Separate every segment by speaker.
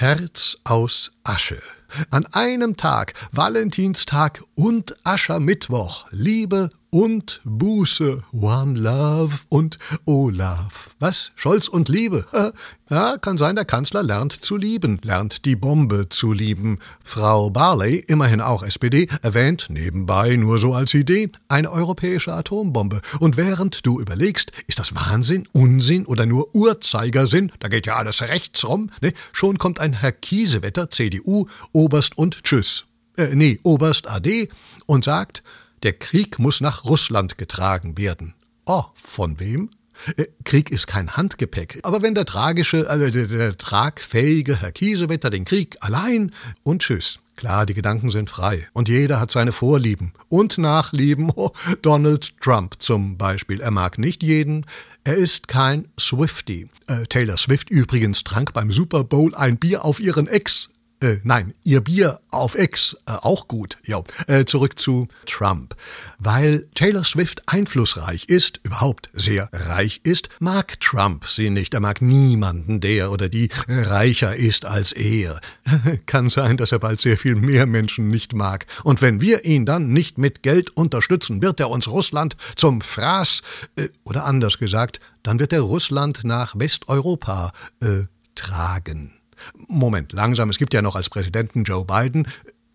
Speaker 1: Herz aus Asche. An einem Tag, Valentinstag und Aschermittwoch, Liebe und Buße, One Love und Olaf. Was? Scholz und Liebe? Ja, kann sein, der Kanzler lernt zu lieben, lernt die Bombe zu lieben. Frau Barley, immerhin auch SPD, erwähnt nebenbei nur so als Idee eine europäische Atombombe. Und während du überlegst, ist das Wahnsinn, Unsinn oder nur Uhrzeigersinn, da geht ja alles rechts rum, ne? schon kommt ein Herr Kiesewetter, CDU, Oberst und Tschüss. Äh, nee, Oberst AD und sagt, der Krieg muss nach Russland getragen werden. Oh, von wem? Äh, Krieg ist kein Handgepäck. Aber wenn der tragische, also der, der tragfähige Herr Kiesewetter den Krieg allein und tschüss. Klar, die Gedanken sind frei. Und jeder hat seine Vorlieben und Nachlieben. Oh, Donald Trump zum Beispiel. Er mag nicht jeden. Er ist kein Swifty. Äh, Taylor Swift übrigens trank beim Super Bowl ein Bier auf ihren Ex. Äh, nein, ihr Bier auf Ex, äh, auch gut. Ja, äh, zurück zu Trump. Weil Taylor Swift einflussreich ist, überhaupt sehr reich ist, mag Trump sie nicht. Er mag niemanden, der oder die reicher ist als er. Kann sein, dass er bald sehr viel mehr Menschen nicht mag. Und wenn wir ihn dann nicht mit Geld unterstützen, wird er uns Russland zum Fraß, äh, oder anders gesagt, dann wird er Russland nach Westeuropa äh, tragen. Moment, langsam, es gibt ja noch als Präsidenten Joe Biden.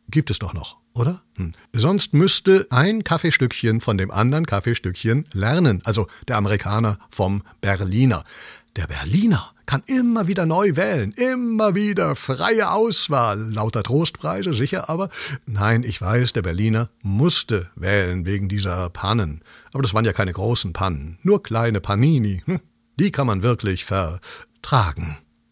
Speaker 1: Gibt es doch noch, oder? Hm. Sonst müsste ein Kaffeestückchen von dem anderen Kaffeestückchen lernen, also der Amerikaner vom Berliner. Der Berliner kann immer wieder neu wählen, immer wieder freie Auswahl, lauter Trostpreise, sicher, aber nein, ich weiß, der Berliner musste wählen wegen dieser Pannen. Aber das waren ja keine großen Pannen, nur kleine Panini. Hm. Die kann man wirklich vertragen.